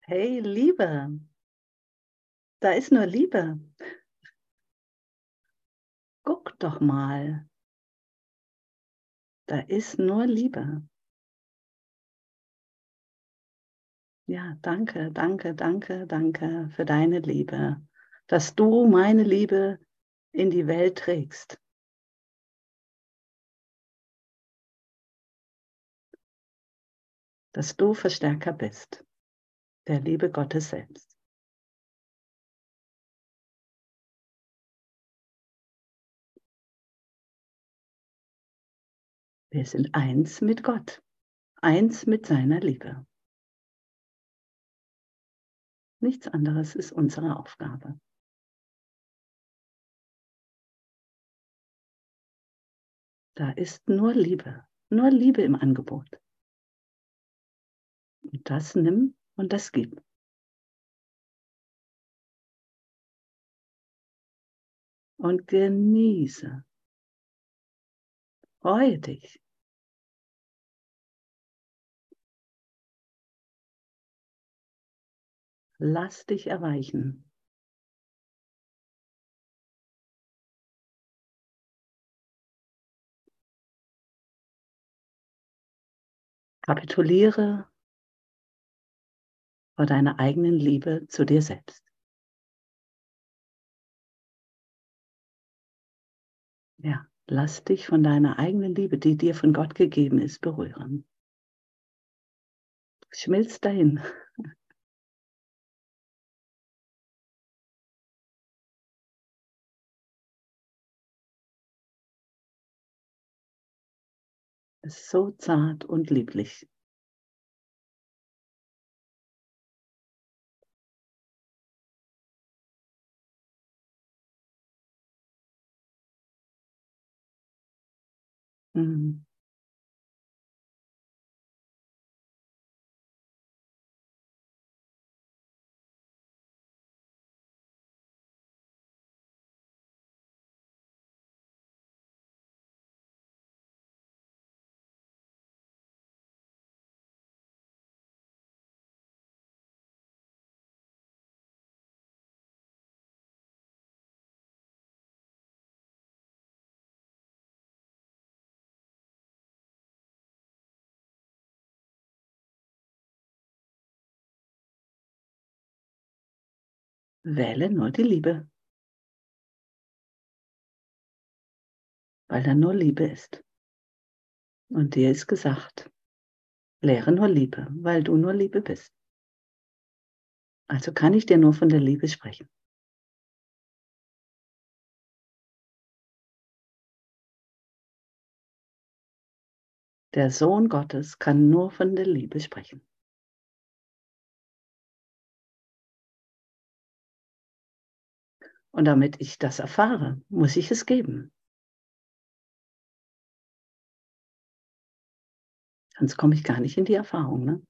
Hey, Liebe, da ist nur Liebe. Guck doch mal. Da ist nur Liebe. Ja, danke, danke, danke, danke für deine Liebe, dass du meine Liebe in die Welt trägst. Dass du Verstärker bist der Liebe Gottes selbst. Wir sind eins mit Gott, eins mit seiner Liebe. Nichts anderes ist unsere Aufgabe. Da ist nur Liebe, nur Liebe im Angebot. Und das nimm und das gib. Und genieße. Freue dich. Lass dich erweichen. Kapituliere vor deiner eigenen Liebe zu dir selbst. Ja, lass dich von deiner eigenen Liebe, die dir von Gott gegeben ist, berühren. Schmilzt dahin. Es ist so zart und lieblich. Mhm. Wähle nur die Liebe. Weil da nur Liebe ist. Und dir ist gesagt, lehre nur Liebe, weil du nur Liebe bist. Also kann ich dir nur von der Liebe sprechen. Der Sohn Gottes kann nur von der Liebe sprechen. Und damit ich das erfahre, muss ich es geben. Sonst komme ich gar nicht in die Erfahrung. Ne?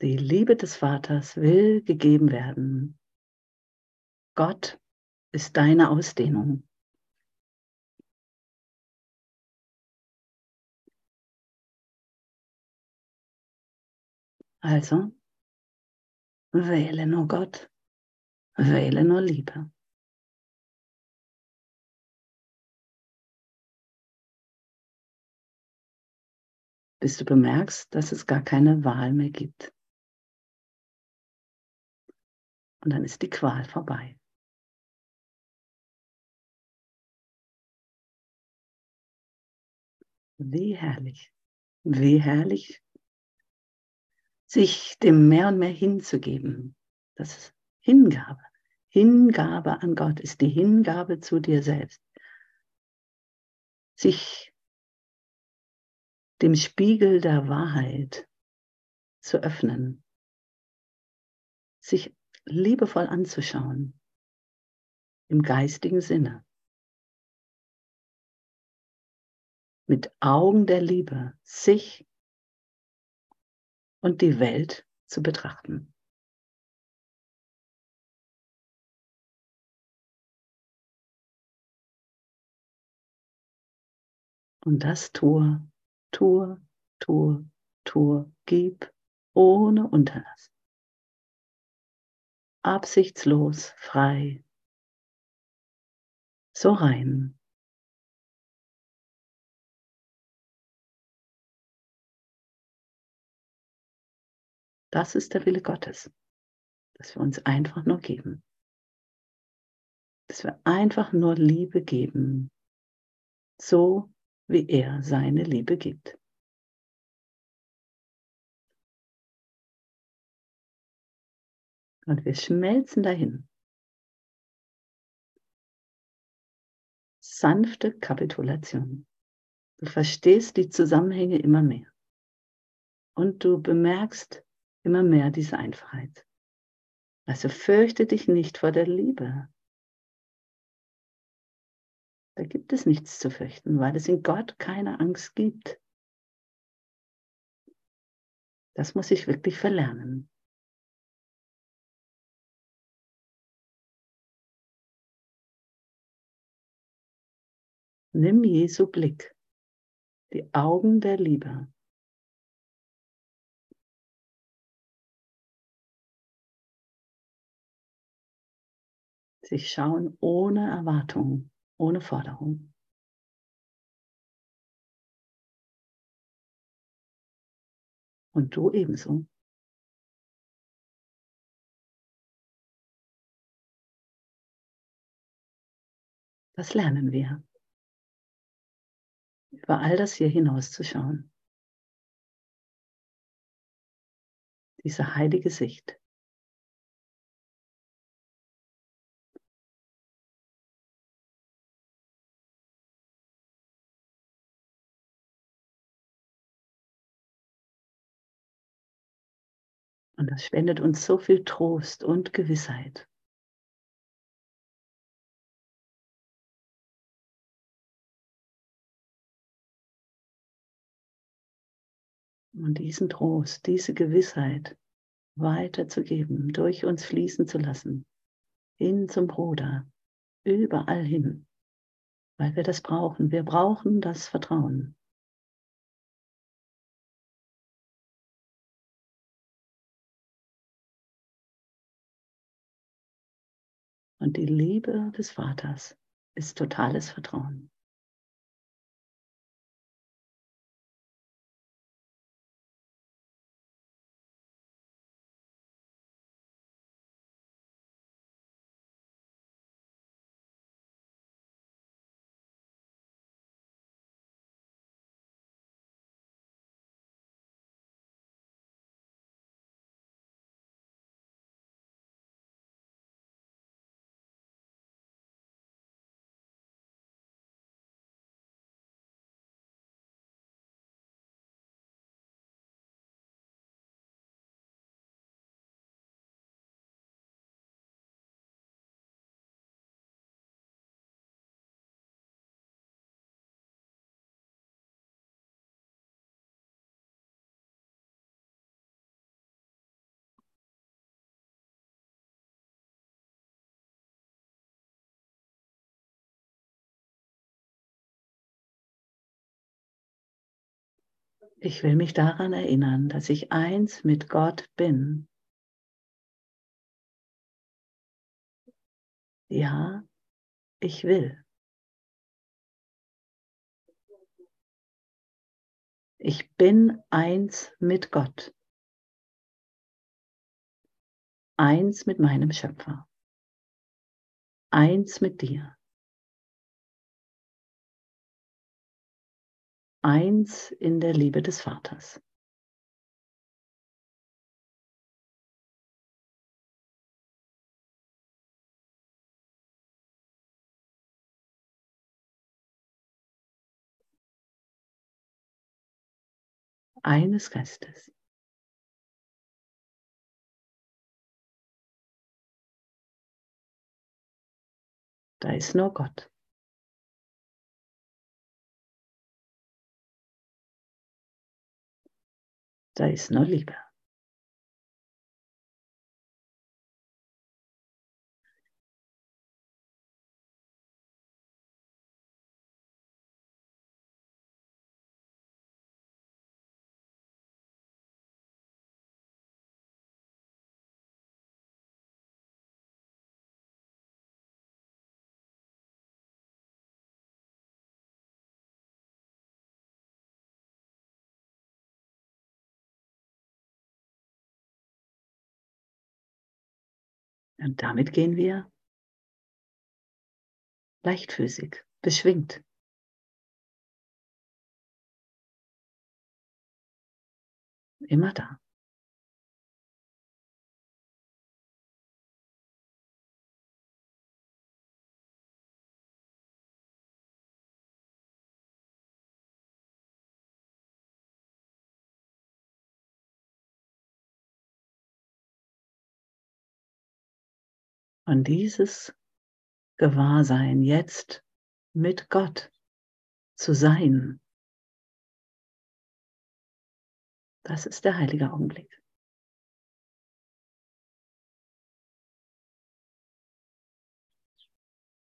Die Liebe des Vaters will gegeben werden. Gott ist deine Ausdehnung. Also, wähle nur Gott, wähle nur Liebe. Bis du bemerkst, dass es gar keine Wahl mehr gibt. Und dann ist die Qual vorbei. Wie herrlich, wie herrlich sich dem mehr und mehr hinzugeben. Das ist Hingabe. Hingabe an Gott ist die Hingabe zu dir selbst. Sich dem Spiegel der Wahrheit zu öffnen. Sich liebevoll anzuschauen. Im geistigen Sinne. Mit Augen der Liebe sich und die Welt zu betrachten. Und das tue, tue, tue, tue, gib, ohne Unterlass. Absichtslos, frei, so rein. Das ist der Wille Gottes, dass wir uns einfach nur geben. Dass wir einfach nur Liebe geben, so wie er seine Liebe gibt. Und wir schmelzen dahin. Sanfte Kapitulation. Du verstehst die Zusammenhänge immer mehr. Und du bemerkst immer mehr diese Einfachheit. Also fürchte dich nicht vor der Liebe. Da gibt es nichts zu fürchten, weil es in Gott keine Angst gibt. Das muss ich wirklich verlernen. Nimm Jesu Blick, die Augen der Liebe. Sich schauen ohne Erwartung, ohne Forderung. Und du ebenso. Das lernen wir über all das hier hinauszuschauen. Diese heilige Sicht. Und das spendet uns so viel Trost und Gewissheit. Und diesen Trost, diese Gewissheit weiterzugeben, durch uns fließen zu lassen, hin zum Bruder, überall hin, weil wir das brauchen. Wir brauchen das Vertrauen. Und die Liebe des Vaters ist totales Vertrauen. Ich will mich daran erinnern, dass ich eins mit Gott bin. Ja, ich will. Ich bin eins mit Gott. Eins mit meinem Schöpfer. Eins mit dir. Eins in der Liebe des Vaters. Eines Geistes. Da ist nur Gott. Da ist nur Liebe. Und damit gehen wir leichtfüßig, beschwingt. Immer da. Und dieses Gewahrsein jetzt mit Gott zu sein, das ist der heilige Augenblick.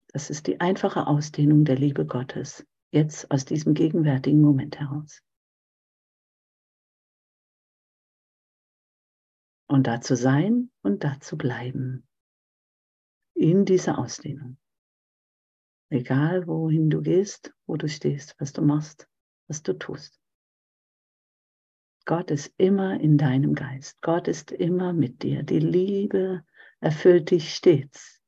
Das ist die einfache Ausdehnung der Liebe Gottes, jetzt aus diesem gegenwärtigen Moment heraus. Und da zu sein und da zu bleiben in dieser Ausdehnung. Egal wohin du gehst, wo du stehst, was du machst, was du tust. Gott ist immer in deinem Geist. Gott ist immer mit dir. Die Liebe erfüllt dich stets,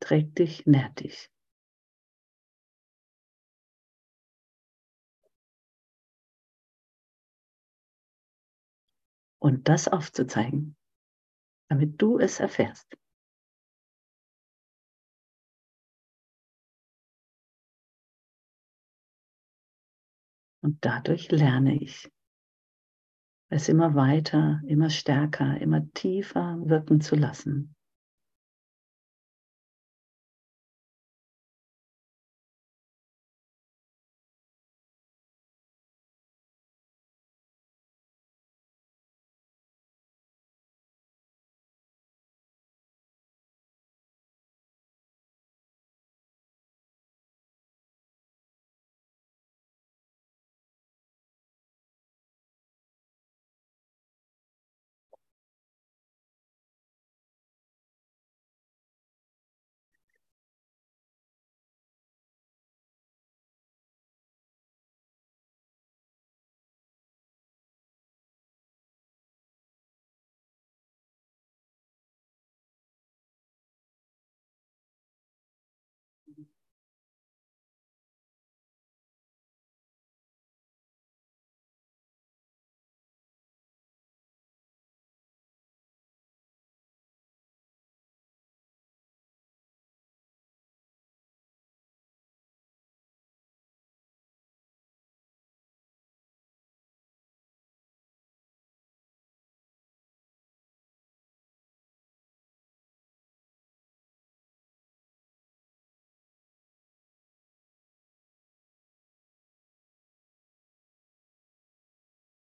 trägt dich, nährt dich. Und das aufzuzeigen, damit du es erfährst. Und dadurch lerne ich, es immer weiter, immer stärker, immer tiefer wirken zu lassen.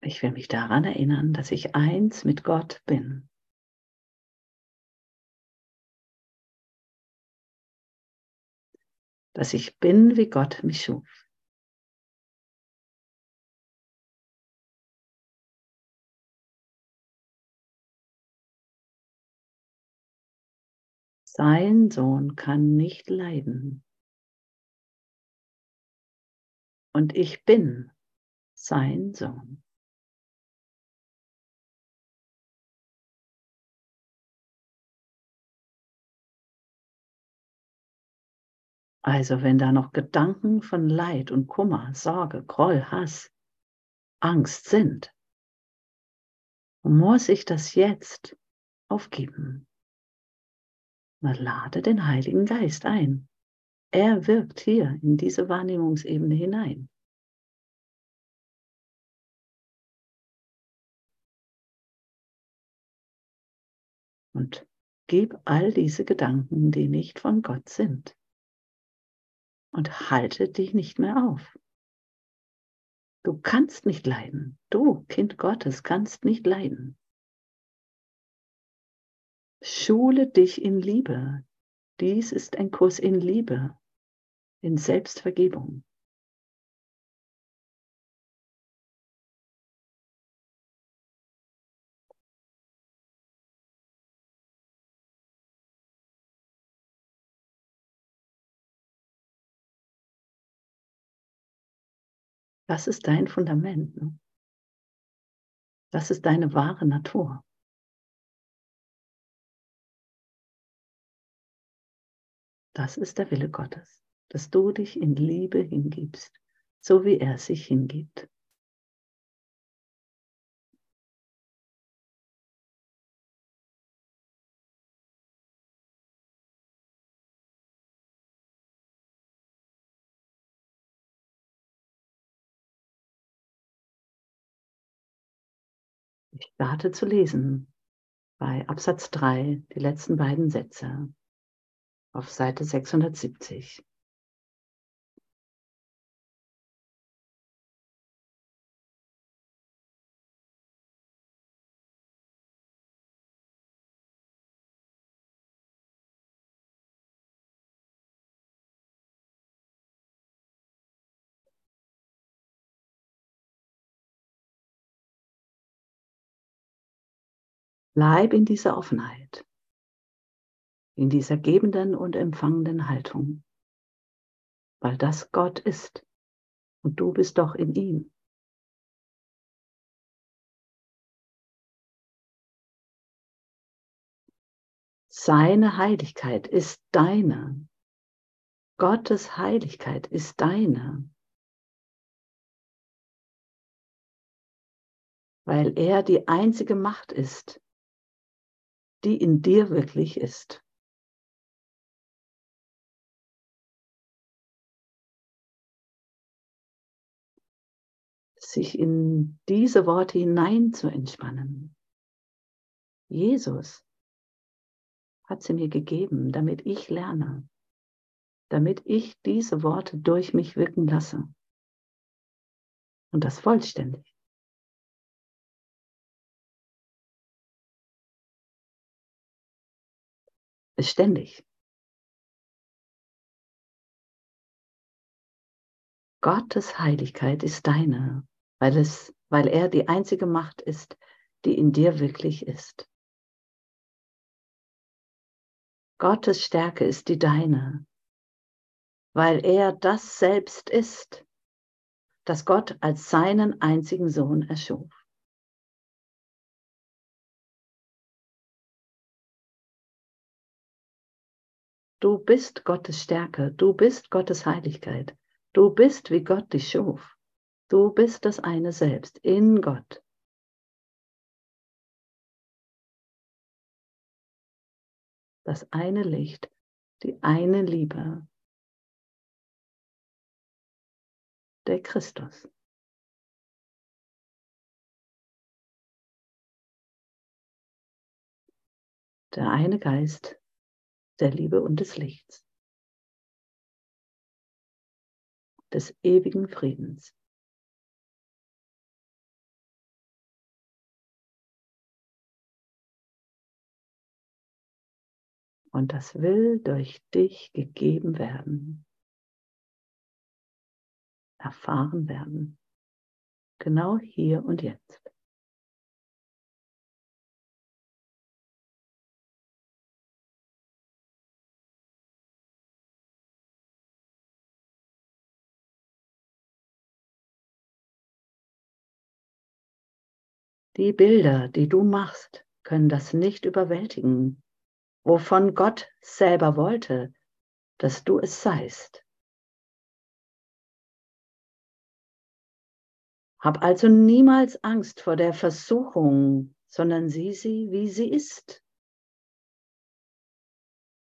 Ich will mich daran erinnern, dass ich eins mit Gott bin. Dass ich bin, wie Gott mich schuf. Sein Sohn kann nicht leiden. Und ich bin sein Sohn. Also wenn da noch Gedanken von Leid und Kummer, Sorge, Groll, Hass, Angst sind, muss ich das jetzt aufgeben. Man lade den Heiligen Geist ein. Er wirkt hier in diese Wahrnehmungsebene hinein. Und gib all diese Gedanken, die nicht von Gott sind, und halte dich nicht mehr auf. Du kannst nicht leiden. Du, Kind Gottes, kannst nicht leiden. Schule dich in Liebe. Dies ist ein Kurs in Liebe, in Selbstvergebung. Das ist dein Fundament? Ne? Was ist deine wahre Natur? Das ist der Wille Gottes, dass du dich in Liebe hingibst, so wie er sich hingibt. Starte zu lesen bei Absatz 3, die letzten beiden Sätze auf Seite 670. Bleib in dieser Offenheit, in dieser gebenden und empfangenden Haltung, weil das Gott ist und du bist doch in ihm. Seine Heiligkeit ist deine. Gottes Heiligkeit ist deine. Weil er die einzige Macht ist, die in dir wirklich ist. Sich in diese Worte hinein zu entspannen. Jesus hat sie mir gegeben, damit ich lerne, damit ich diese Worte durch mich wirken lasse. Und das vollständig. Beständig. Gottes Heiligkeit ist deine, weil, es, weil er die einzige Macht ist, die in dir wirklich ist. Gottes Stärke ist die deine, weil er das selbst ist, das Gott als seinen einzigen Sohn erschuf. Du bist Gottes Stärke, du bist Gottes Heiligkeit, du bist wie Gott dich schuf. Du bist das eine Selbst in Gott. Das eine Licht, die eine Liebe, der Christus. Der eine Geist, der Liebe und des Lichts, des ewigen Friedens. Und das will durch dich gegeben werden, erfahren werden, genau hier und jetzt. Die Bilder, die du machst, können das nicht überwältigen, wovon Gott selber wollte, dass du es seist. Hab also niemals Angst vor der Versuchung, sondern sieh sie, wie sie ist.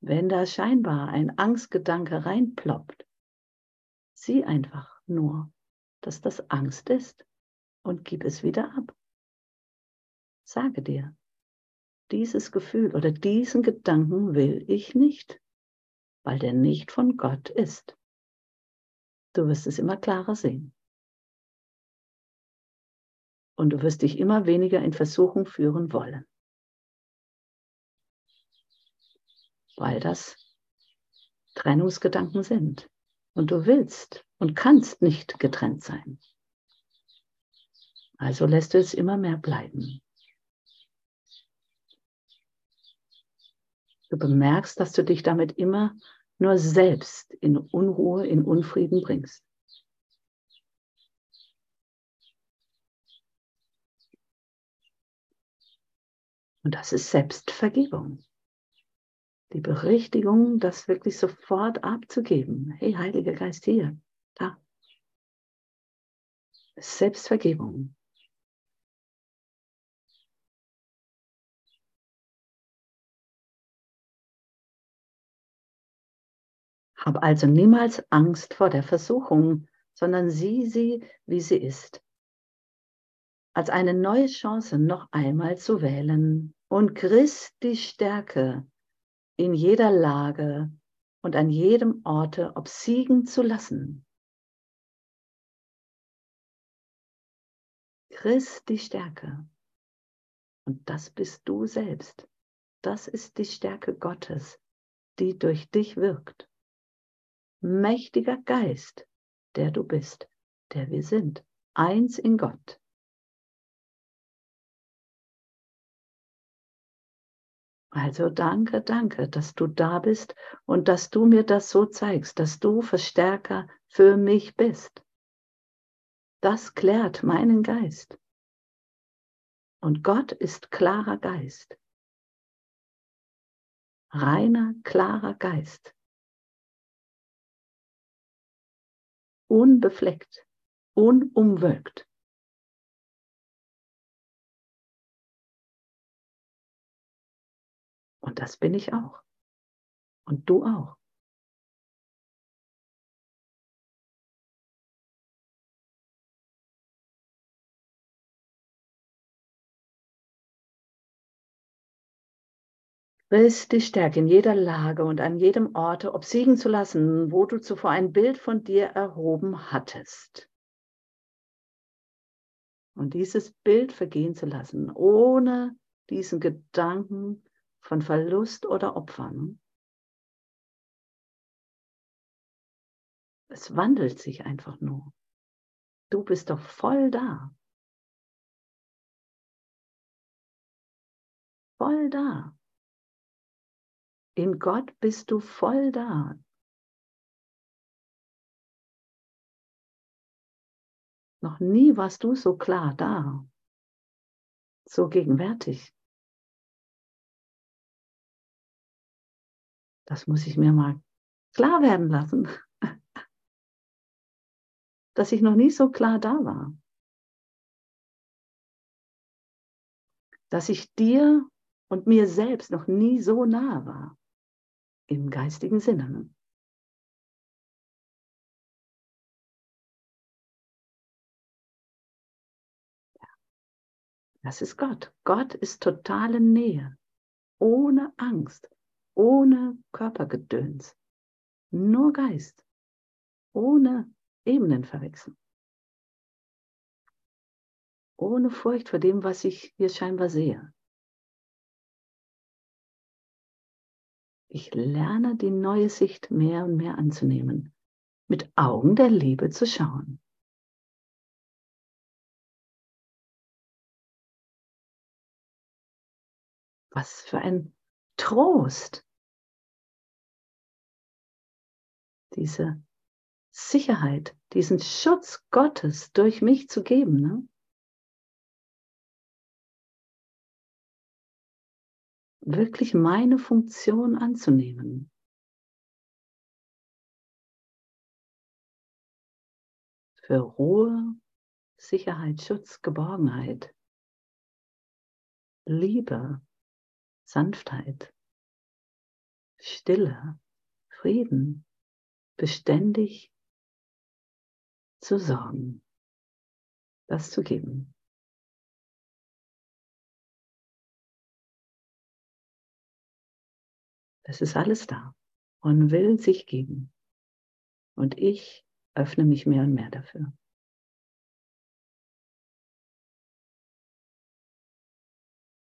Wenn da scheinbar ein Angstgedanke reinploppt, sieh einfach nur, dass das Angst ist und gib es wieder ab. Sage dir, dieses Gefühl oder diesen Gedanken will ich nicht, weil der nicht von Gott ist. Du wirst es immer klarer sehen. Und du wirst dich immer weniger in Versuchung führen wollen. Weil das Trennungsgedanken sind. Und du willst und kannst nicht getrennt sein. Also lässt du es immer mehr bleiben. Du bemerkst, dass du dich damit immer nur selbst in Unruhe, in Unfrieden bringst. Und das ist Selbstvergebung. die Berichtigung, das wirklich sofort abzugeben. Hey, Heiliger Geist, hier, da. Selbstvergebung. Hab also niemals Angst vor der Versuchung, sondern sieh sie, wie sie ist. Als eine neue Chance noch einmal zu wählen und Christi Stärke in jeder Lage und an jedem Orte obsiegen zu lassen. Christi Stärke. Und das bist du selbst. Das ist die Stärke Gottes, die durch dich wirkt mächtiger Geist, der du bist, der wir sind, eins in Gott. Also danke, danke, dass du da bist und dass du mir das so zeigst, dass du Verstärker für mich bist. Das klärt meinen Geist. Und Gott ist klarer Geist. Reiner, klarer Geist. Unbefleckt, unumwölkt. Und das bin ich auch. Und du auch. Christi Stärke in jeder Lage und an jedem Orte obsiegen zu lassen, wo du zuvor ein Bild von dir erhoben hattest. Und dieses Bild vergehen zu lassen, ohne diesen Gedanken von Verlust oder Opfern. Es wandelt sich einfach nur. Du bist doch voll da. Voll da. In Gott bist du voll da. Noch nie warst du so klar da, so gegenwärtig. Das muss ich mir mal klar werden lassen, dass ich noch nie so klar da war. Dass ich dir und mir selbst noch nie so nah war im geistigen Sinne. Ne? Das ist Gott. Gott ist totale Nähe, ohne Angst, ohne Körpergedöns, nur Geist, ohne Ebenenverwechseln, ohne Furcht vor dem, was ich hier scheinbar sehe. Ich lerne die neue Sicht mehr und mehr anzunehmen, mit Augen der Liebe zu schauen. Was für ein Trost. Diese Sicherheit, diesen Schutz Gottes durch mich zu geben. Ne? Wirklich meine Funktion anzunehmen. Für Ruhe, Sicherheit, Schutz, Geborgenheit, Liebe, Sanftheit, Stille, Frieden, beständig zu sorgen, das zu geben. Es ist alles da und will sich geben. Und ich öffne mich mehr und mehr dafür.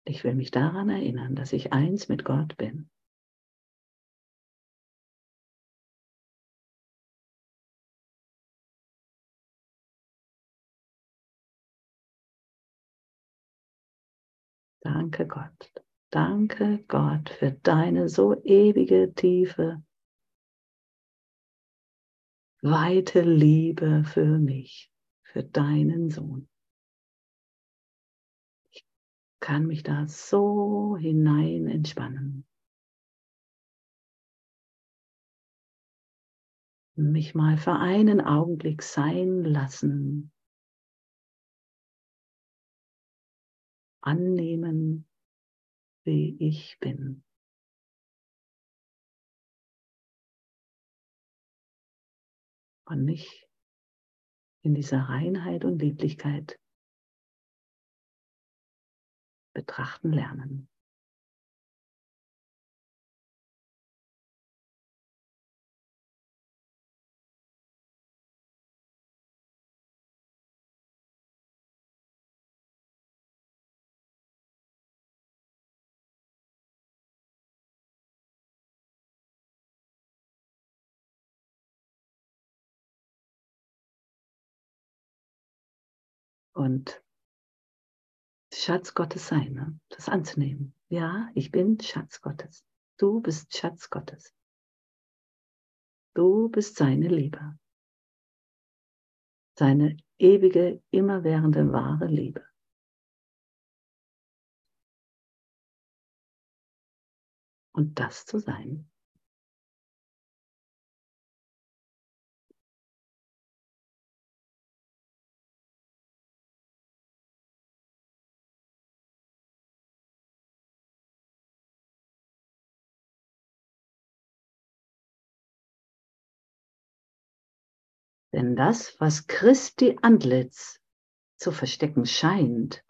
Ich will mich daran erinnern, dass ich eins mit Gott bin. Danke Gott. Danke, Gott, für deine so ewige Tiefe, weite Liebe für mich, für deinen Sohn. Ich kann mich da so hinein entspannen. Mich mal für einen Augenblick sein lassen. Annehmen, wie ich bin. Und mich in dieser Reinheit und Lieblichkeit betrachten lernen. Und Schatz Gottes sein, ne? das anzunehmen. Ja, ich bin Schatz Gottes. Du bist Schatz Gottes. Du bist seine Liebe. Seine ewige, immerwährende, wahre Liebe. Und das zu sein, Denn das, was Christi Antlitz zu verstecken scheint,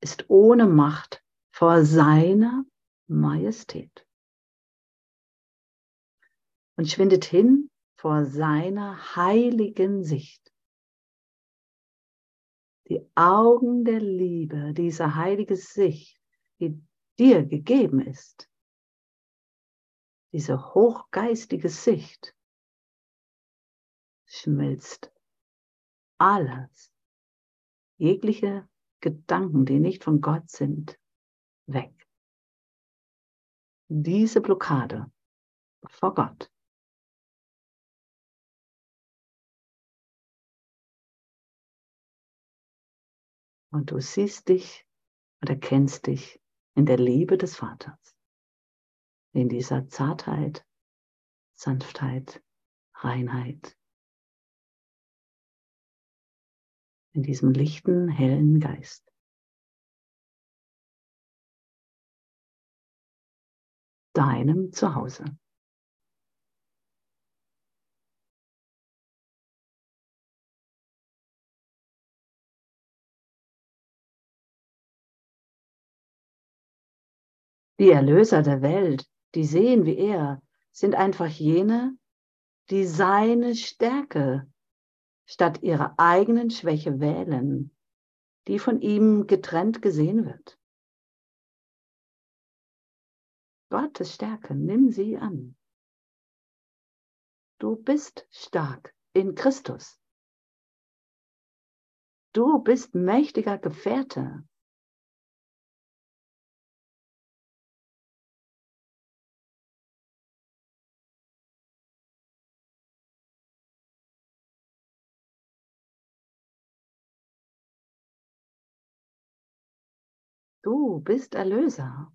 ist ohne Macht vor seiner Majestät und schwindet hin vor seiner heiligen Sicht. Die Augen der Liebe, diese heilige Sicht, die dir gegeben ist, diese hochgeistige Sicht, schmilzt alles, jegliche Gedanken, die nicht von Gott sind, weg. Diese Blockade vor Gott. Und du siehst dich und erkennst dich in der Liebe des Vaters, in dieser Zartheit, Sanftheit, Reinheit, in diesem lichten, hellen Geist. Deinem Zuhause. Die Erlöser der Welt, die sehen wie er, sind einfach jene, die seine Stärke statt ihrer eigenen Schwäche wählen, die von ihm getrennt gesehen wird. Gottes Stärke, nimm sie an. Du bist stark in Christus. Du bist mächtiger Gefährte. Bist Erlöser.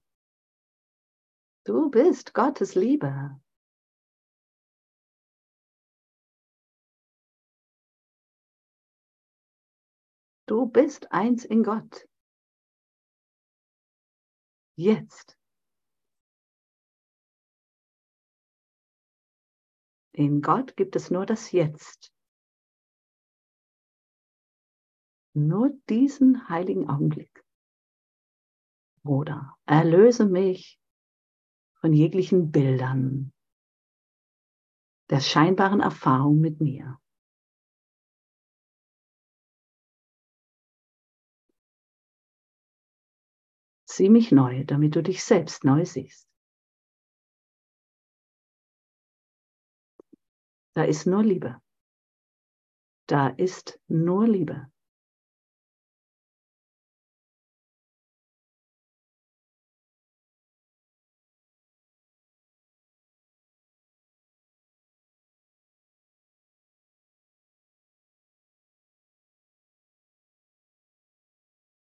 Du bist Gottes Liebe. Du bist eins in Gott. Jetzt. In Gott gibt es nur das Jetzt. Nur diesen heiligen Augenblick. Bruder, erlöse mich von jeglichen Bildern der scheinbaren Erfahrung mit mir. Sieh mich neu, damit du dich selbst neu siehst. Da ist nur Liebe. Da ist nur Liebe.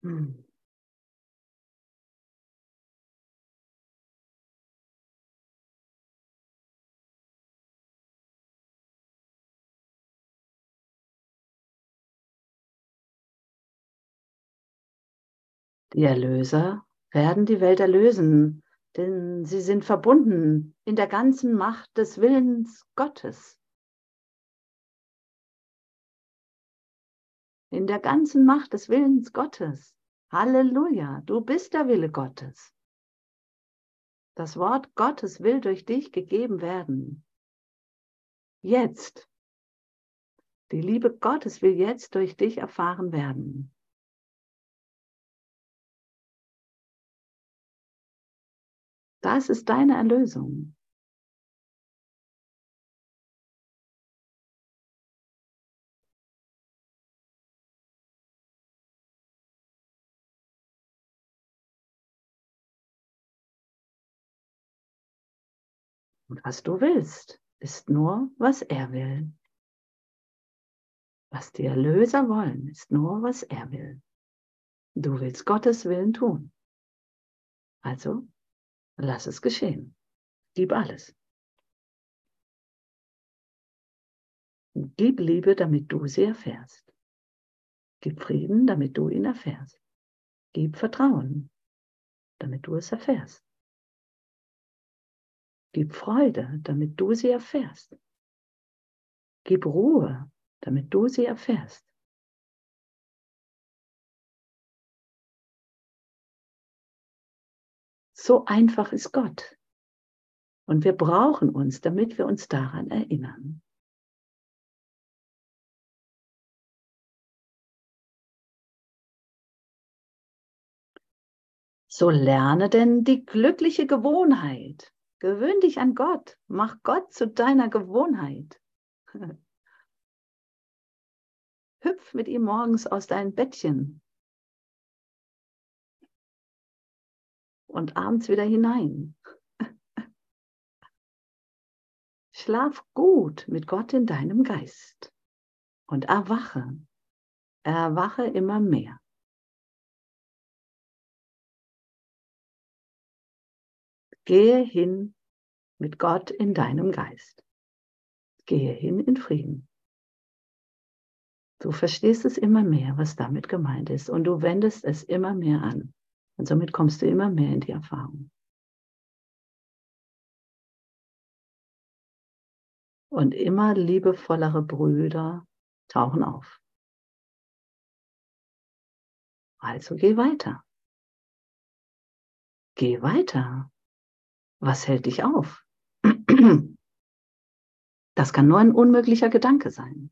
Hm. Die Erlöser werden die Welt erlösen, denn sie sind verbunden in der ganzen Macht des Willens Gottes. In der ganzen Macht des Willens Gottes. Halleluja, du bist der Wille Gottes. Das Wort Gottes will durch dich gegeben werden. Jetzt. Die Liebe Gottes will jetzt durch dich erfahren werden. Das ist deine Erlösung. Und was du willst, ist nur, was er will. Was die Erlöser wollen, ist nur, was er will. Du willst Gottes Willen tun. Also Lass es geschehen. Gib alles. Gib Liebe, damit du sie erfährst. Gib Frieden, damit du ihn erfährst. Gib Vertrauen, damit du es erfährst. Gib Freude, damit du sie erfährst. Gib Ruhe, damit du sie erfährst. So einfach ist Gott. Und wir brauchen uns, damit wir uns daran erinnern. So lerne denn die glückliche Gewohnheit. Gewöhn dich an Gott. Mach Gott zu deiner Gewohnheit. Hüpf mit ihm morgens aus deinem Bettchen und abends wieder hinein. Schlaf gut mit Gott in deinem Geist und erwache, erwache immer mehr. Gehe hin mit Gott in deinem Geist. Gehe hin in Frieden. Du verstehst es immer mehr, was damit gemeint ist, und du wendest es immer mehr an. Und somit kommst du immer mehr in die Erfahrung. Und immer liebevollere Brüder tauchen auf. Also geh weiter. Geh weiter. Was hält dich auf? Das kann nur ein unmöglicher Gedanke sein.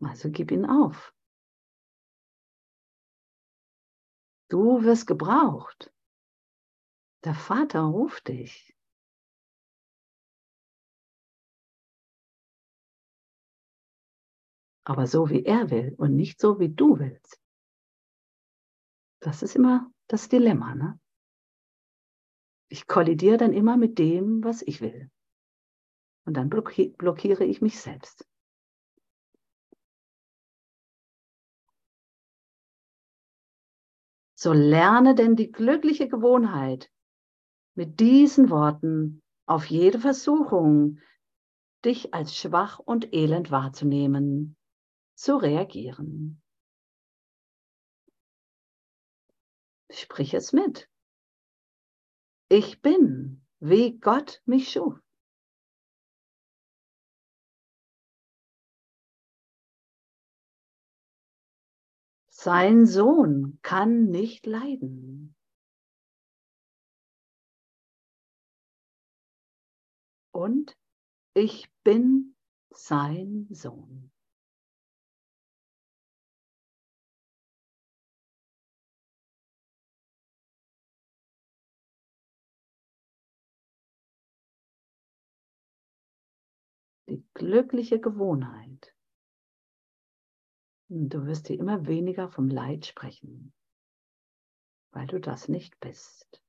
Also gib ihn auf. Du wirst gebraucht. Der Vater ruft dich. Aber so wie er will und nicht so wie du willst. Das ist immer das Dilemma. Ne? Ich kollidiere dann immer mit dem, was ich will. Und dann blockiere ich mich selbst. So lerne denn die glückliche Gewohnheit, mit diesen Worten auf jede Versuchung, dich als schwach und elend wahrzunehmen, zu reagieren. Sprich es mit. Ich bin, wie Gott mich schuf. Sein Sohn kann nicht leiden. Und ich bin sein Sohn. Glückliche Gewohnheit Du wirst dir immer weniger vom Leid sprechen, weil du das nicht bist.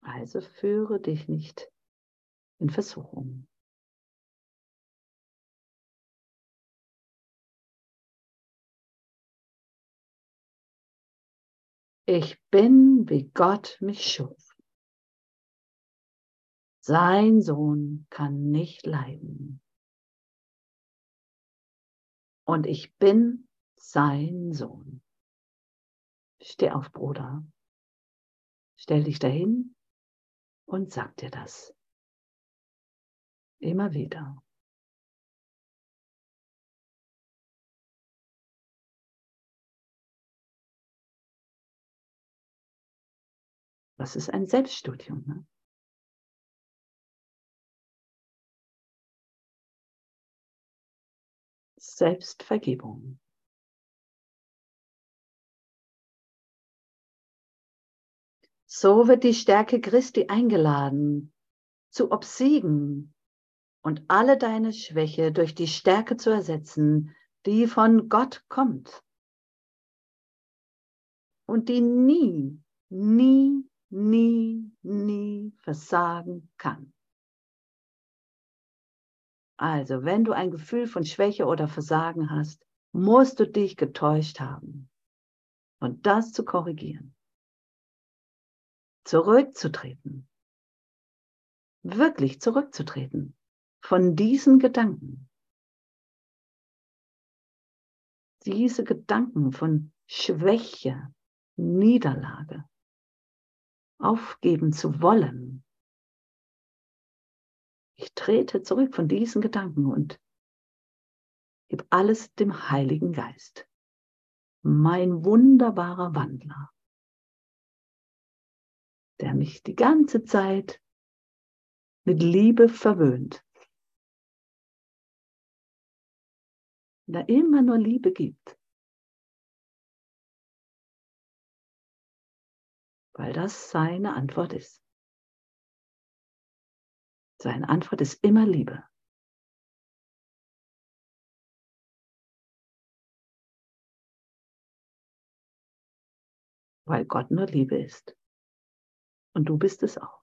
Also führe dich nicht in Versuchung. Ich bin, wie Gott mich schuf. Sein Sohn kann nicht leiden. Und ich bin sein Sohn. Steh auf, Bruder. Stell dich dahin und sag dir das. Immer wieder. Das ist ein Selbststudium. Ne? Selbstvergebung. So wird die Stärke Christi eingeladen, zu obsiegen und alle deine Schwäche durch die Stärke zu ersetzen, die von Gott kommt und die nie, nie, nie, nie versagen kann. Also, wenn du ein Gefühl von Schwäche oder Versagen hast, musst du dich getäuscht haben. Und das zu korrigieren. Zurückzutreten. Wirklich zurückzutreten von diesen Gedanken. Diese Gedanken von Schwäche, Niederlage, aufgeben zu wollen, ich trete zurück von diesen Gedanken und gebe alles dem Heiligen Geist, mein wunderbarer Wandler, der mich die ganze Zeit mit Liebe verwöhnt, der immer nur Liebe gibt. Weil das seine Antwort ist. Seine Antwort ist immer Liebe. Weil Gott nur Liebe ist. Und du bist es auch.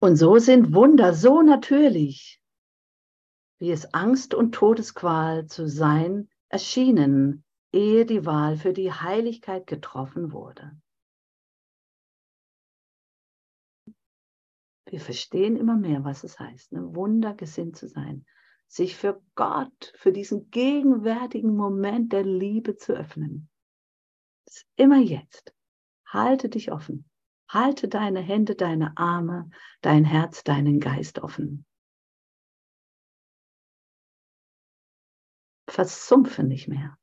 Und so sind Wunder so natürlich, wie es Angst und Todesqual zu sein erschienen, ehe die Wahl für die Heiligkeit getroffen wurde. Wir verstehen immer mehr, was es heißt, ne? wundergesinnt zu sein, sich für Gott, für diesen gegenwärtigen Moment der Liebe zu öffnen. Immer jetzt. Halte dich offen. Halte deine Hände, deine Arme, dein Herz, deinen Geist offen. Versumpfe nicht mehr.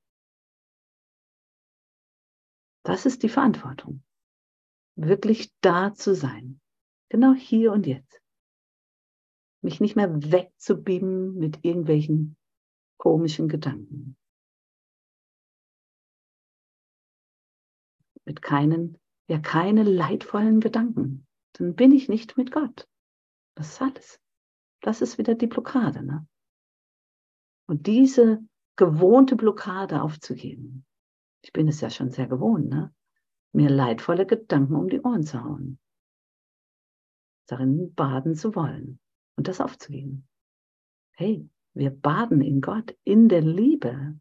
Das ist die Verantwortung. Wirklich da zu sein. Genau hier und jetzt. Mich nicht mehr wegzubieben mit irgendwelchen komischen Gedanken. Mit keinen, ja, keine leidvollen Gedanken. Dann bin ich nicht mit Gott. Das ist alles. Das ist wieder die Blockade. Ne? Und diese gewohnte Blockade aufzugeben. Ich bin es ja schon sehr gewohnt, ne? mir leidvolle Gedanken um die Ohren zu hauen, darin baden zu wollen und das aufzugeben. Hey, wir baden in Gott, in der Liebe.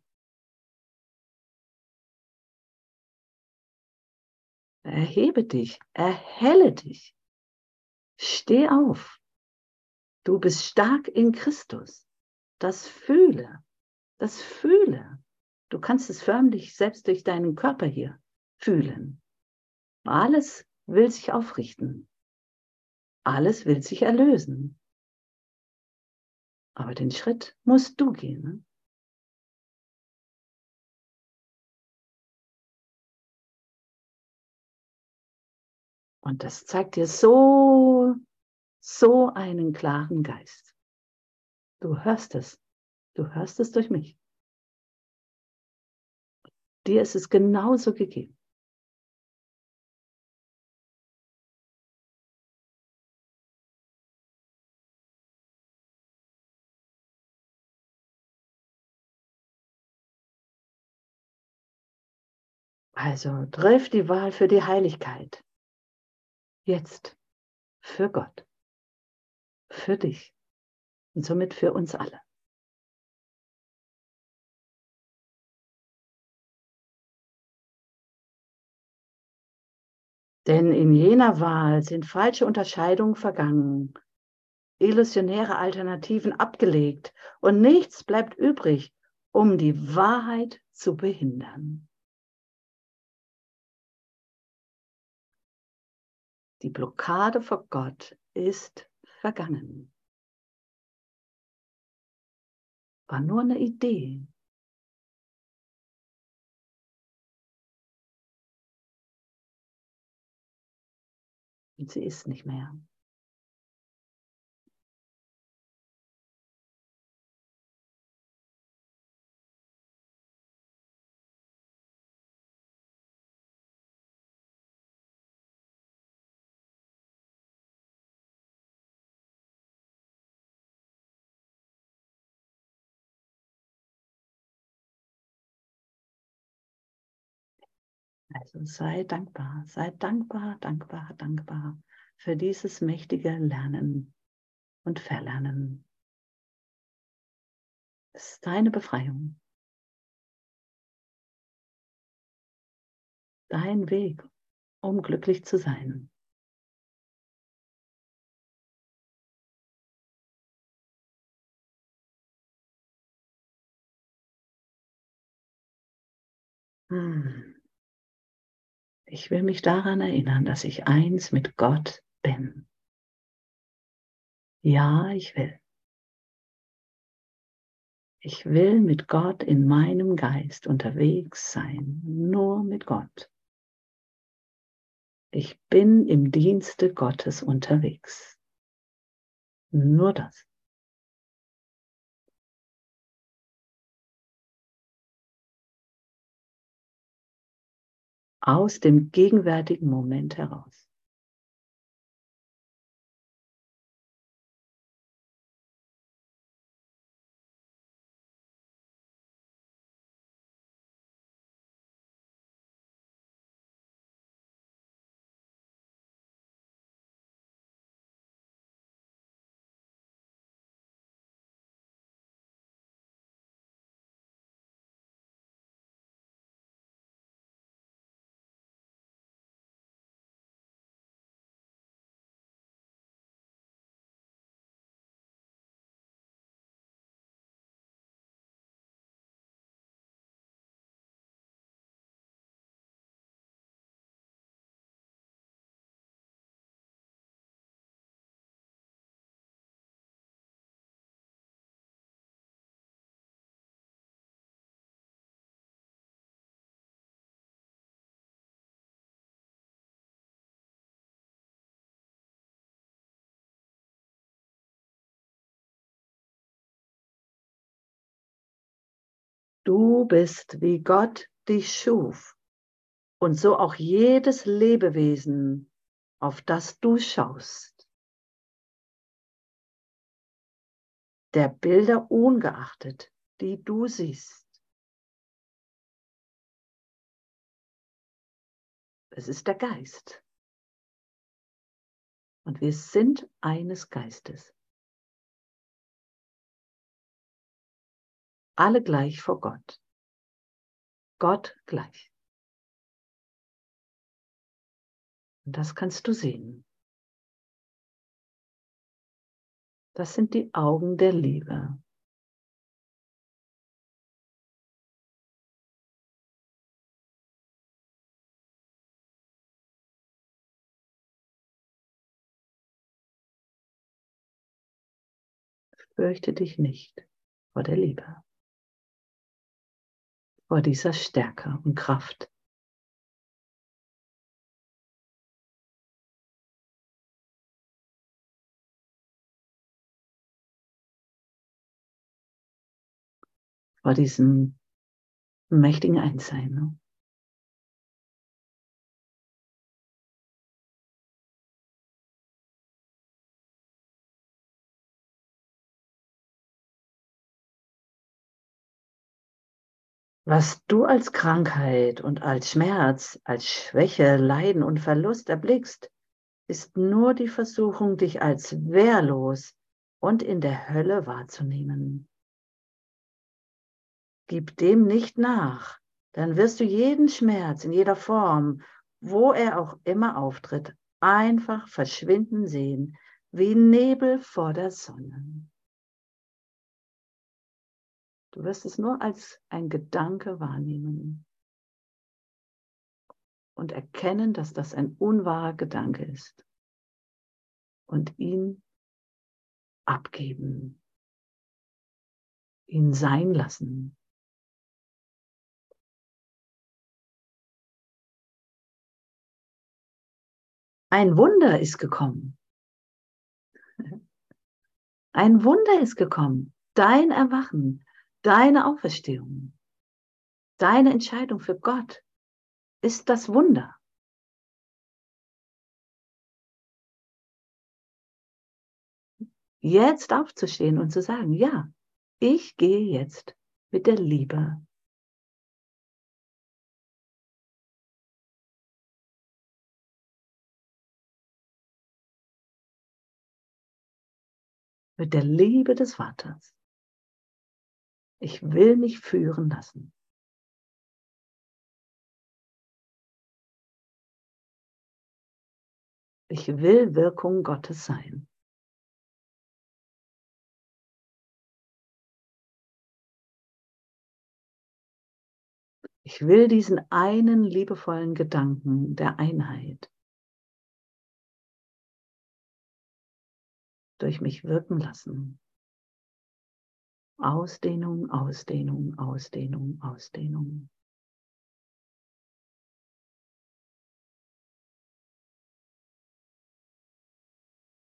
Erhebe dich, erhelle dich, steh auf. Du bist stark in Christus. Das fühle. Das fühle. Du kannst es förmlich selbst durch deinen Körper hier fühlen. Alles will sich aufrichten. Alles will sich erlösen. Aber den Schritt musst du gehen. Ne? Und das zeigt dir so, so einen klaren Geist. Du hörst es. Du hörst es durch mich. Dir ist es genauso gegeben. Also triff die Wahl für die Heiligkeit. Jetzt. Für Gott. Für dich. Und somit für uns alle. Denn in jener Wahl sind falsche Unterscheidungen vergangen, illusionäre Alternativen abgelegt und nichts bleibt übrig, um die Wahrheit zu behindern. Die Blockade vor Gott ist vergangen. War nur eine Idee. Und sie ist nicht mehr. Also sei dankbar, sei dankbar, dankbar, dankbar für dieses mächtige Lernen und Verlernen. Es ist deine Befreiung. Dein Weg, um glücklich zu sein. Hm. Ich will mich daran erinnern, dass ich eins mit Gott bin. Ja, ich will. Ich will mit Gott in meinem Geist unterwegs sein, nur mit Gott. Ich bin im Dienste Gottes unterwegs. Nur das. Aus dem gegenwärtigen Moment heraus. Du bist, wie Gott dich schuf und so auch jedes Lebewesen, auf das du schaust. Der Bilder ungeachtet, die du siehst. Es ist der Geist. Und wir sind eines Geistes. Alle gleich vor Gott. Gott gleich. Und das kannst du sehen. Das sind die Augen der Liebe. Fürchte dich nicht vor der Liebe vor dieser Stärke und Kraft. Vor diesem mächtigen Einssein. Ne? Was du als Krankheit und als Schmerz, als Schwäche, Leiden und Verlust erblickst, ist nur die Versuchung, dich als wehrlos und in der Hölle wahrzunehmen. Gib dem nicht nach, dann wirst du jeden Schmerz in jeder Form wo er auch immer auftritt, einfach verschwinden sehen, wie Nebel vor der Sonne. Du wirst es nur als ein Gedanke wahrnehmen und erkennen, dass das ein unwahrer Gedanke ist und ihn abgeben, ihn sein lassen. Ein Wunder ist gekommen. Ein Wunder ist gekommen. Dein Erwachen, deine Auferstehung, deine Entscheidung für Gott ist das Wunder. Jetzt aufzustehen und zu sagen, ja, ich gehe jetzt mit der Liebe mit der Liebe des Vaters. Ich will mich führen lassen. Ich will Wirkung Gottes sein. Ich will diesen einen liebevollen Gedanken der Einheit durch mich wirken lassen. Ausdehnung, Ausdehnung, Ausdehnung, Ausdehnung.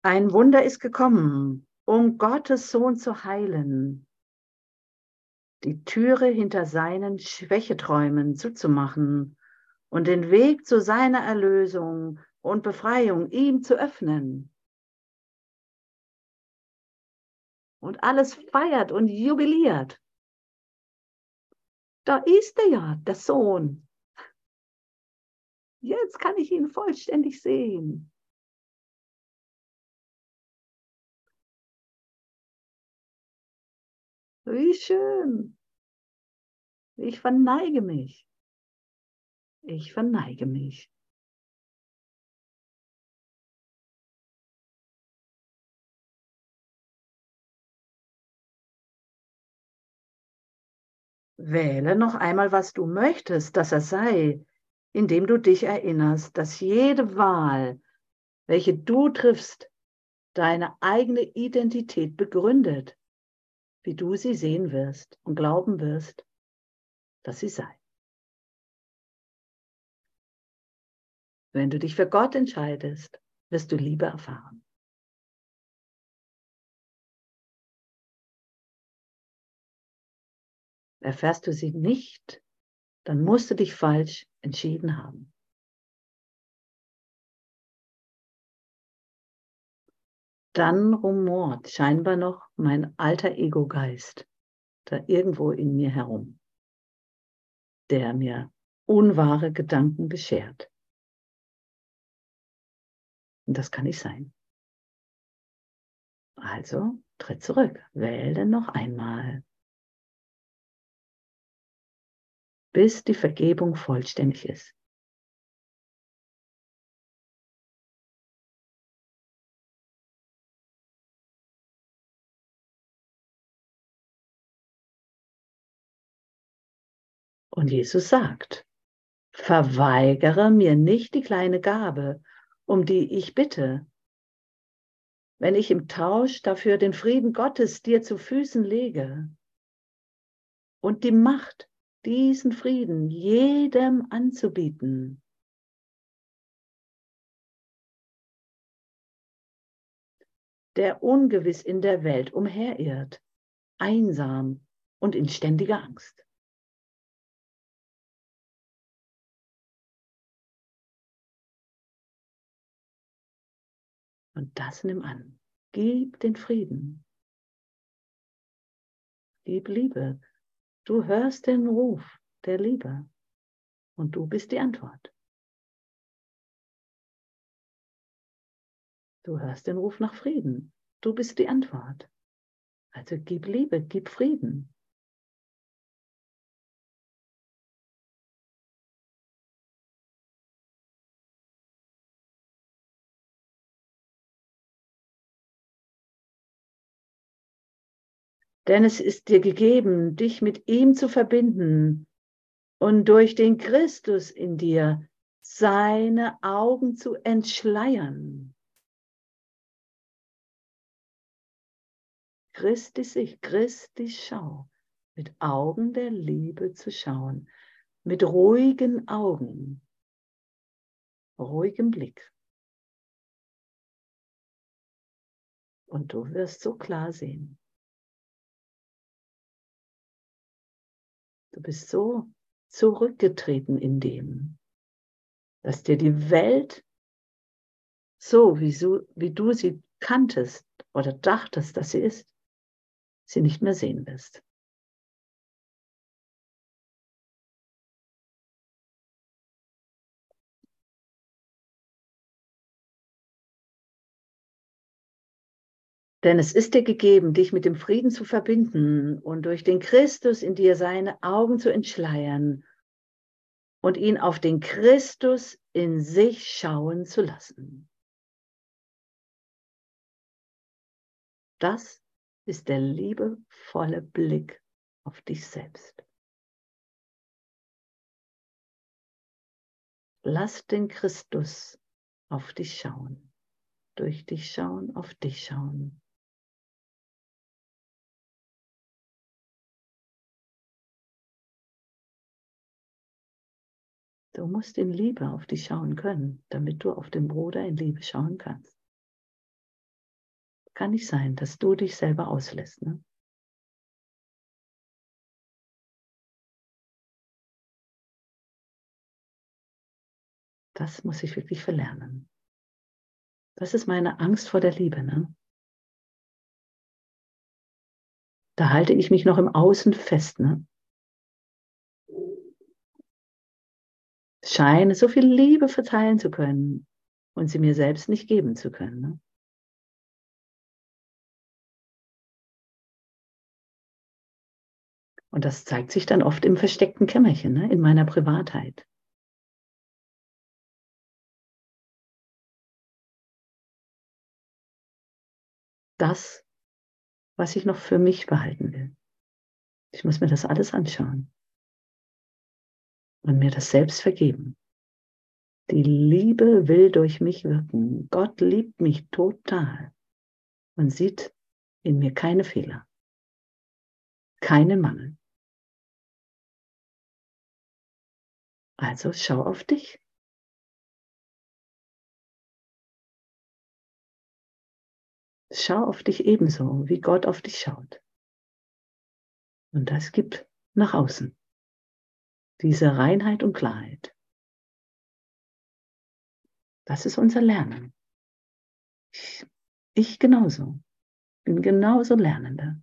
Ein Wunder ist gekommen, um Gottes Sohn zu heilen, die Türe hinter seinen Schwächeträumen zuzumachen und den Weg zu seiner Erlösung und Befreiung ihm zu öffnen. Und alles feiert und jubiliert. Da ist er ja, der Sohn. Jetzt kann ich ihn vollständig sehen. Wie schön. Ich verneige mich. Ich verneige mich. Wähle noch einmal, was du möchtest, dass er sei, indem du dich erinnerst, dass jede Wahl, welche du triffst, deine eigene Identität begründet, wie du sie sehen wirst und glauben wirst, dass sie sei. Wenn du dich für Gott entscheidest, wirst du Liebe erfahren. Erfährst du sie nicht, dann musst du dich falsch entschieden haben. Dann rumort scheinbar noch mein alter Ego-Geist da irgendwo in mir herum, der mir unwahre Gedanken beschert. Und das kann nicht sein. Also tritt zurück, wähle noch einmal bis die Vergebung vollständig ist. Und Jesus sagt, verweigere mir nicht die kleine Gabe, um die ich bitte, wenn ich im Tausch dafür den Frieden Gottes dir zu Füßen lege und die Macht, diesen Frieden jedem anzubieten. der ungewiss in der Welt umherirrt, einsam und in ständiger Angst. Und das nimm an. Gib den Frieden. Gib Liebe. Du hörst den Ruf der Liebe und du bist die Antwort. Du hörst den Ruf nach Frieden. Du bist die Antwort. Also gib Liebe, gib Frieden. Denn es ist dir gegeben, dich mit ihm zu verbinden und durch den Christus in dir seine Augen zu entschleiern. Christi sich, Christi Schau, mit Augen der Liebe zu schauen, mit ruhigen Augen, ruhigem Blick. Und du wirst so klar sehen. Du bist so zurückgetreten in dem, dass dir die Welt so, wie, so, wie du sie kanntest oder dachtest, dass sie ist, sie nicht mehr sehen wirst. Denn es ist dir gegeben, dich mit dem Frieden zu verbinden und durch den Christus in dir seine Augen zu entschleiern und ihn auf den Christus in sich schauen zu lassen. Das ist der liebevolle Blick auf dich selbst. Lass den Christus auf dich schauen, durch dich schauen, auf dich schauen. Du musst in Liebe auf dich schauen können, damit du auf den Bruder in Liebe schauen kannst. Kann nicht sein, dass du dich selber auslässt. Ne? Das muss ich wirklich verlernen. Das ist meine Angst vor der Liebe. Ne? Da halte ich mich noch im Außen fest. Ne? Scheine so viel Liebe verteilen zu können und sie mir selbst nicht geben zu können. Ne? Und das zeigt sich dann oft im versteckten Kämmerchen, ne? in meiner Privatheit. Das, was ich noch für mich behalten will. Ich muss mir das alles anschauen und mir das selbst vergeben. Die Liebe will durch mich wirken. Gott liebt mich total und sieht in mir keine Fehler, keinen Mangel. Also schau auf dich. Schau auf dich ebenso, wie Gott auf dich schaut. Und das gibt nach außen diese Reinheit und Klarheit. Das ist unser Lernen. Ich, ich genauso. Bin genauso Lernender.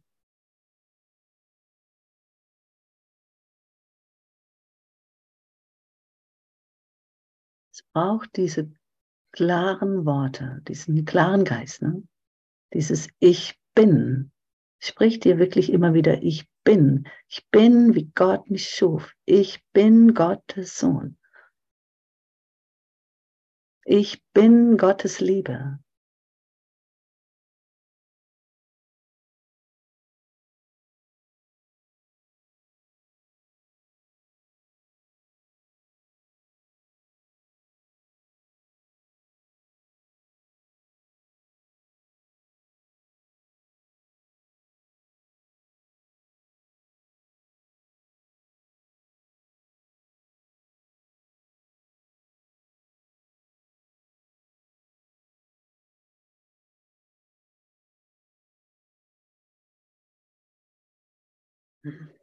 Es braucht diese klaren Worte, diesen klaren Geist, ne? dieses Ich bin. Sprich dir wirklich immer wieder Ich bin. Ich bin, wie Gott mich schuf. Ich bin Gottes Sohn. Ich bin Gottes Liebe. Mhm.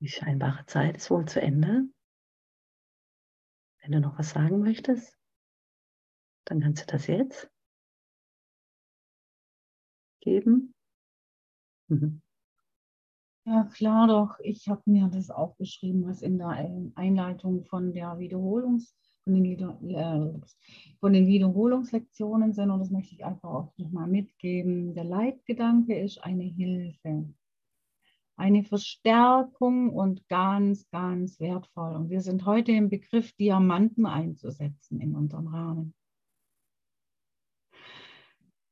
Die scheinbare Zeit ist wohl zu Ende. Wenn du noch was sagen möchtest, dann kannst du das jetzt geben. Mhm. Ja, klar doch. Ich habe mir das auch geschrieben, was in der Einleitung von der Wiederholungs, von den, äh, von den Wiederholungslektionen sind. Und das möchte ich einfach auch nochmal mitgeben. Der Leitgedanke ist eine Hilfe, eine Verstärkung und ganz, ganz wertvoll. Und wir sind heute im Begriff, Diamanten einzusetzen in unserem Rahmen.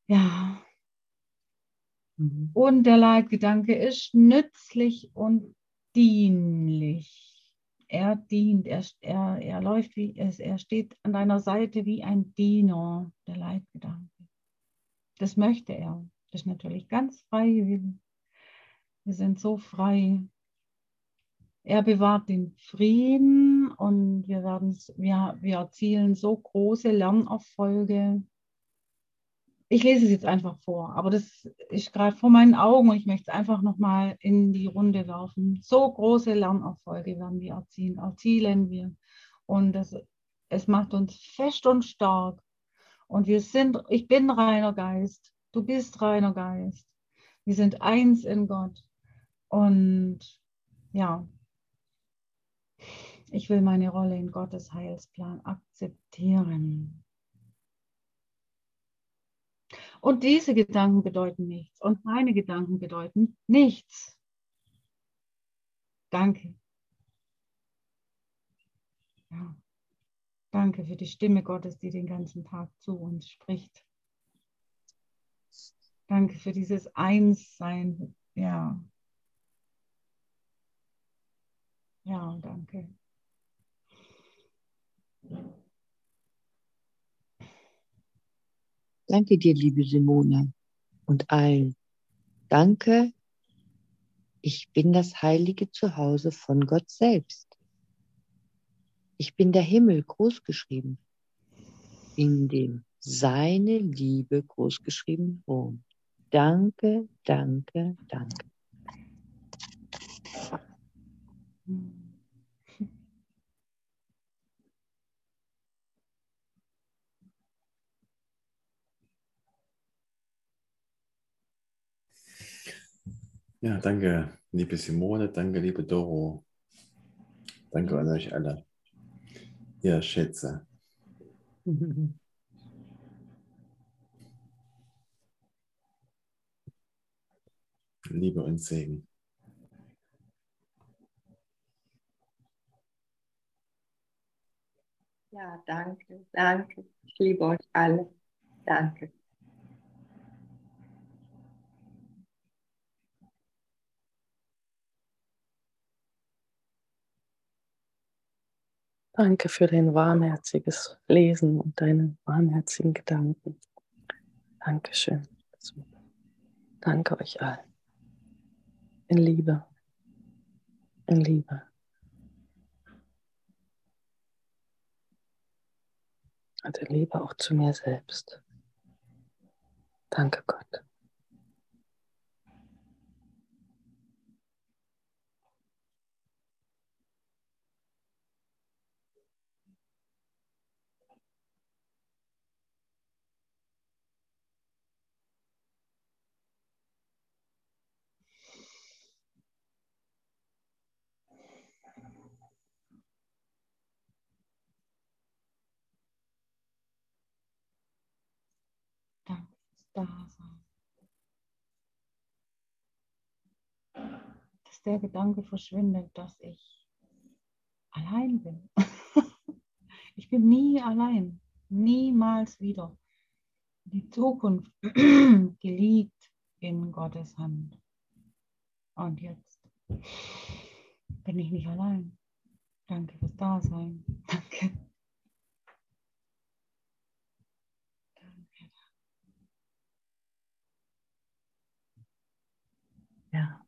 Ja, Mhm. Und der Leitgedanke ist nützlich und dienlich. Er dient, er, er, er läuft wie, er steht an deiner Seite wie ein Diener, der Leitgedanke. Das möchte er. Das ist natürlich ganz freiwillig. Wir sind so frei. Er bewahrt den Frieden und wir, werden, wir, wir erzielen so große Lernerfolge ich lese es jetzt einfach vor, aber das ist gerade vor meinen Augen und ich möchte es einfach nochmal in die Runde werfen. So große Lernerfolge werden wir erzielen, erzielen wir. Und das, es macht uns fest und stark. Und wir sind, ich bin reiner Geist, du bist reiner Geist. Wir sind eins in Gott. Und ja, ich will meine Rolle in Gottes Heilsplan akzeptieren. Und diese Gedanken bedeuten nichts. Und meine Gedanken bedeuten nichts. Danke. Ja. Danke für die Stimme Gottes, die den ganzen Tag zu uns spricht. Danke für dieses Einssein. Ja. Ja, danke. Danke dir, liebe Simone und allen. Danke, ich bin das heilige Zuhause von Gott selbst. Ich bin der Himmel großgeschrieben, in dem seine Liebe großgeschrieben wohnt. Danke, danke, danke. Ja, danke, liebe Simone, danke, liebe Doro. Danke an euch alle. Ihr Schätze. Liebe und Segen. Ja, danke, danke. Ich liebe euch alle. Danke. Danke für dein warmherziges Lesen und deine warmherzigen Gedanken. Dankeschön. Danke euch allen. In Liebe. In Liebe. Und in Liebe auch zu mir selbst. Danke Gott. Dasein. Dass der Gedanke verschwindet, dass ich allein bin. ich bin nie allein, niemals wieder. Die Zukunft, die in Gottes Hand. Und jetzt bin ich nicht allein. Danke fürs Dasein. Danke. Ja,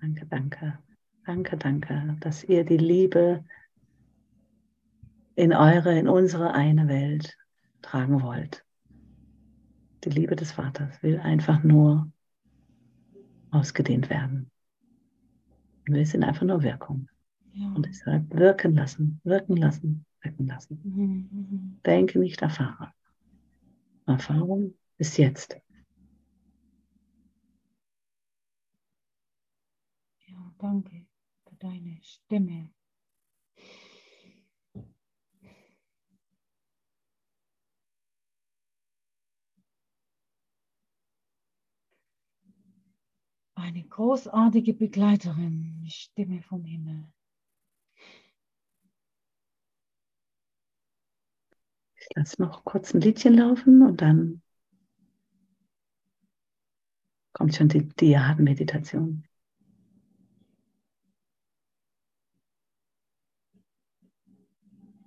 danke, danke, danke, danke, dass ihr die Liebe in eure, in unsere eine Welt tragen wollt. Die Liebe des Vaters will einfach nur ausgedehnt werden. Wir sind einfach nur Wirkung. Ja. Und deshalb wirken lassen, wirken lassen, wirken lassen. Mhm, mhm. Denke nicht erfahre. Erfahrung ist jetzt. Ja, danke für deine Stimme. Eine großartige Begleiterin, die Stimme vom Himmel. Ich lasse noch kurz ein Liedchen laufen und dann kommt schon die Diad-Meditation.